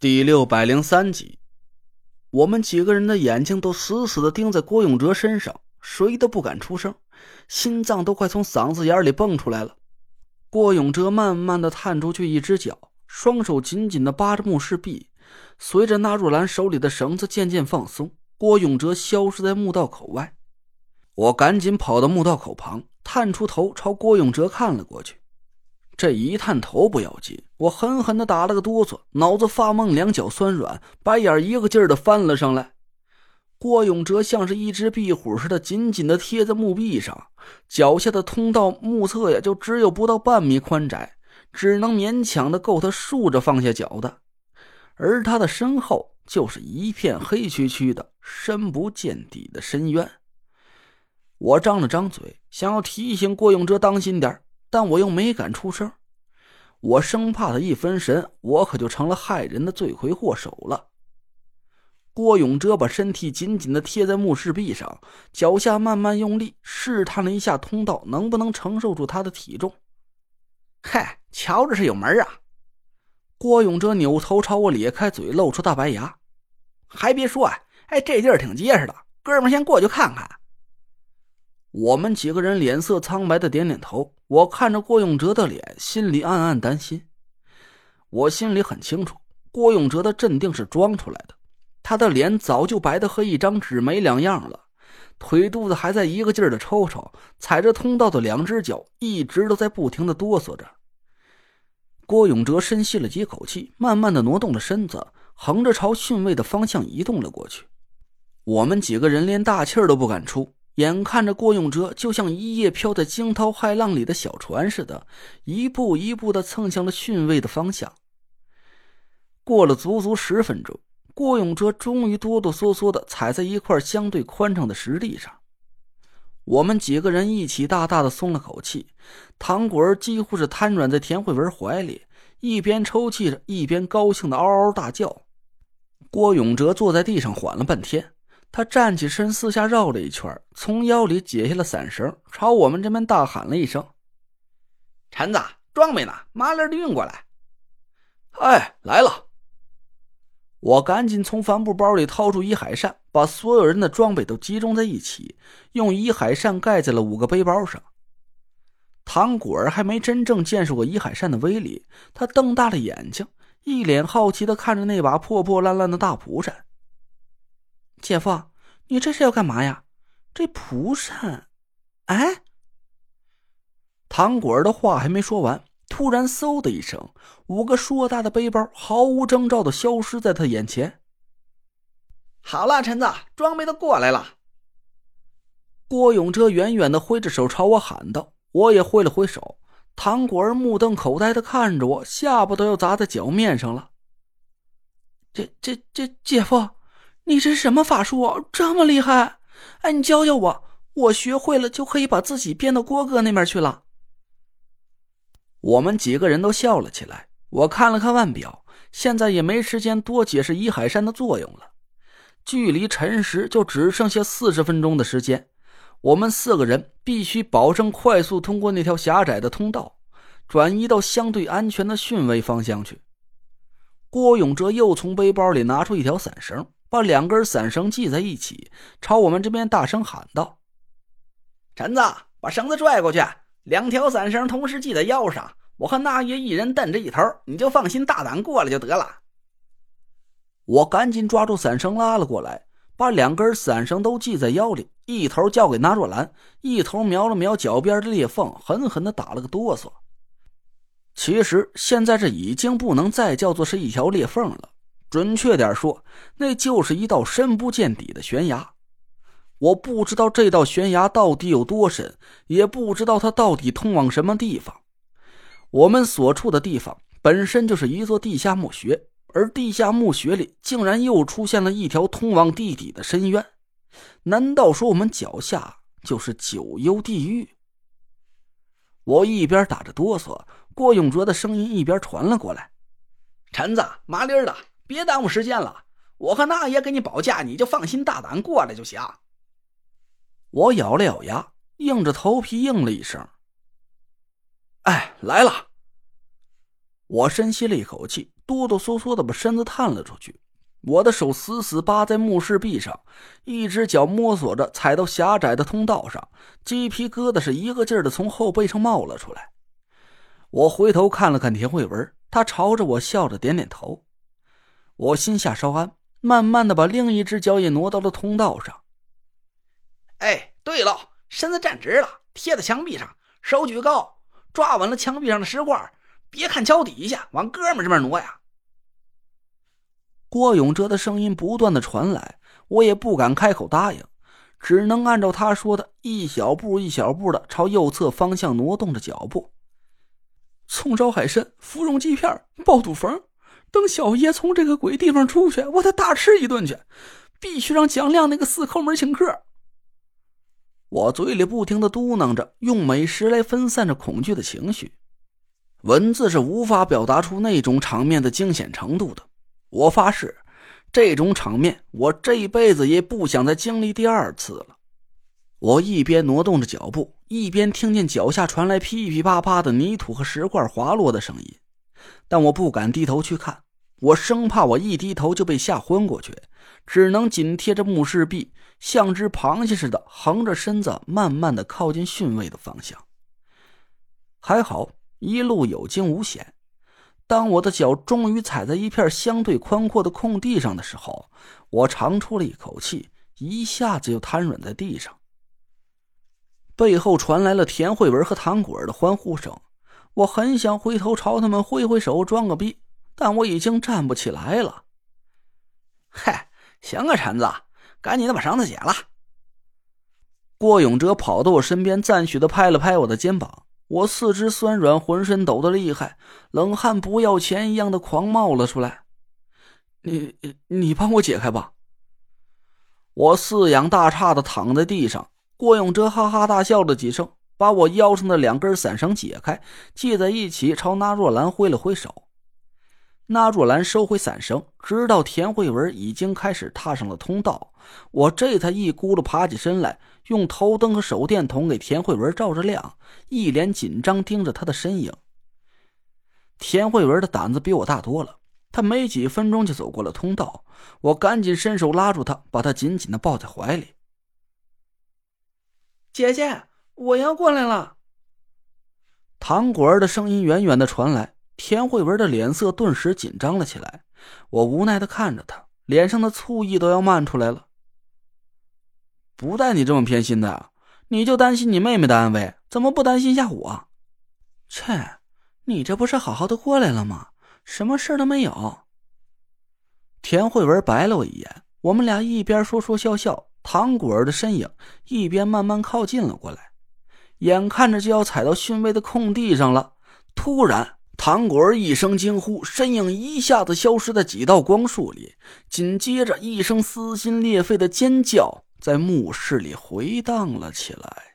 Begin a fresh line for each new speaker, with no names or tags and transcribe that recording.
第六百零三集，我们几个人的眼睛都死死的盯在郭永哲身上，谁都不敢出声，心脏都快从嗓子眼里蹦出来了。郭永哲慢慢的探出去一只脚，双手紧紧的扒着墓室壁，随着纳若兰手里的绳子渐渐放松，郭永哲消失在墓道口外。我赶紧跑到墓道口旁，探出头朝郭永哲看了过去。这一探头不要紧，我狠狠的打了个哆嗦，脑子发懵，两脚酸软，白眼一个劲儿的翻了上来。郭永哲像是一只壁虎似的，紧紧的贴在墓壁上，脚下的通道目测呀，就只有不到半米宽窄，只能勉强的够他竖着放下脚的。而他的身后就是一片黑黢黢的、深不见底的深渊。我张了张嘴，想要提醒郭永哲当心点但我又没敢出声，我生怕他一分神，我可就成了害人的罪魁祸首了。郭永哲把身体紧紧的贴在墓室壁上，脚下慢慢用力试探了一下通道能不能承受住他的体重。嗨，瞧着是有门啊！郭永哲扭头朝我咧开嘴，露出大白牙。还别说啊，哎，这地儿挺结实的，哥们先过去看看。我们几个人脸色苍白的点点头。我看着郭永哲的脸，心里暗暗担心。我心里很清楚，郭永哲的镇定是装出来的。他的脸早就白的和一张纸没两样了，腿肚子还在一个劲儿的抽抽，踩着通道的两只脚一直都在不停的哆嗦着。郭永哲深吸了几口气，慢慢的挪动了身子，横着朝巽位的方向移动了过去。我们几个人连大气儿都不敢出。眼看着郭永哲就像一叶飘在惊涛骇浪里的小船似的，一步一步的蹭向了巽位的方向。过了足足十分钟，郭永哲终于哆哆嗦嗦的踩在一块相对宽敞的石地上。我们几个人一起大大的松了口气，唐果儿几乎是瘫软在田慧文怀里，一边抽泣着，一边高兴的嗷嗷大叫。郭永哲坐在地上缓了半天。他站起身，四下绕了一圈，从腰里解下了伞绳，朝我们这边大喊了一声：“
陈子，装备呢？麻溜的运过来。”“
哎，来了！”我赶紧从帆布包里掏出一海扇，把所有人的装备都集中在一起，用一海扇盖在了五个背包上。唐果儿还没真正见识过一海扇的威力，他瞪大了眼睛，一脸好奇的看着那把破破烂烂的大蒲扇。姐夫，你这是要干嘛呀？这蒲扇，哎！糖果儿的话还没说完，突然嗖的一声，五个硕大的背包毫无征兆的消失在他眼前。
好了，陈子，装备都过来了。
郭永哲远远的挥着手朝我喊道，我也挥了挥手。糖果儿目瞪口呆的看着我，下巴都要砸在脚面上了。这、这、这，姐夫。你这是什么法术？这么厉害！哎，你教教我，我学会了就可以把自己变到郭哥那边去了。我们几个人都笑了起来。我看了看腕表，现在也没时间多解释伊海山的作用了。距离辰时就只剩下四十分钟的时间，我们四个人必须保证快速通过那条狭窄的通道，转移到相对安全的巽位方向去。郭永哲又从背包里拿出一条伞绳。把两根伞绳系在一起，朝我们这边大声喊道：“
陈子，把绳子拽过去，两条伞绳同时系在腰上，我和那爷一人蹬着一头，你就放心大胆过来就得了。”
我赶紧抓住伞绳拉了过来，把两根伞绳都系在腰里，一头交给纳若兰，一头瞄了瞄脚边的裂缝，狠狠的打了个哆嗦。其实现在这已经不能再叫做是一条裂缝了。准确点说，那就是一道深不见底的悬崖。我不知道这道悬崖到底有多深，也不知道它到底通往什么地方。我们所处的地方本身就是一座地下墓穴，而地下墓穴里竟然又出现了一条通往地底的深渊。难道说我们脚下就是九幽地狱？我一边打着哆嗦，郭永哲的声音一边传了过来：“
陈子，麻利儿的。”别耽误时间了，我和那爷给你保驾，你就放心大胆过来就行。
我咬了咬牙，硬着头皮应了一声：“哎，来了。”我深吸了一口气，哆哆嗦嗦的把身子探了出去。我的手死死扒在墓室壁上，一只脚摸索着踩到狭窄的通道上，鸡皮疙瘩是一个劲儿的从后背上冒了出来。我回头看了看田慧文，她朝着我笑着点点头。我心下稍安，慢慢的把另一只脚也挪到了通道上。
哎，对了，身子站直了，贴在墙壁上，手举高，抓稳了墙壁上的石块，别看脚底下，往哥们这边挪呀。
郭永哲的声音不断的传来，我也不敢开口答应，只能按照他说的，一小步一小步的朝右侧方向挪动着脚步。葱烧海参、芙蓉鸡片、爆肚冯，等小爷从这个鬼地方出去，我得大吃一顿去，必须让蒋亮那个死抠门请客。我嘴里不停的嘟囔着，用美食来分散着恐惧的情绪，文字是无法表达出那种场面的惊险程度的。我发誓，这种场面我这一辈子也不想再经历第二次了。我一边挪动着脚步，一边听见脚下传来噼噼啪啪的泥土和石块滑落的声音，但我不敢低头去看，我生怕我一低头就被吓昏过去，只能紧贴着墓室壁，像只螃蟹似的横着身子，慢慢的靠近巽位的方向。还好，一路有惊无险。当我的脚终于踩在一片相对宽阔的空地上的时候，我长出了一口气，一下子就瘫软在地上。背后传来了田慧文和唐果儿的欢呼声，我很想回头朝他们挥挥手装个逼，但我已经站不起来了。
嗨，行啊，陈子，赶紧的把绳子解了。
郭永哲跑到我身边，赞许的拍了拍我的肩膀。我四肢酸软，浑身抖得厉害，冷汗不要钱一样的狂冒了出来。你你帮我解开吧。我四仰大叉的躺在地上，郭永哲哈哈大笑了几声，把我腰上的两根伞绳解开，系在一起，朝那若兰挥了挥手。那若兰收回伞绳，直到田慧文已经开始踏上了通道，我这才一咕噜爬起身来。用头灯和手电筒给田慧文照着亮，一脸紧张盯着他的身影。田慧文的胆子比我大多了，他没几分钟就走过了通道。我赶紧伸手拉住他，把他紧紧的抱在怀里。
姐姐，我要过来了。
唐果儿的声音远远的传来，田慧文的脸色顿时紧张了起来。我无奈的看着他，脸上的醋意都要漫出来了。不带你这么偏心的，你就担心你妹妹的安危，怎么不担心一下我？切，你这不是好好的过来了吗？什么事都没有。田慧文白了我一眼，我们俩一边说说笑笑，唐果儿的身影一边慢慢靠近了过来，眼看着就要踩到训位的空地上了，突然，唐果儿一声惊呼，身影一下子消失在几道光束里，紧接着一声撕心裂肺的尖叫。在墓室里回荡了起来。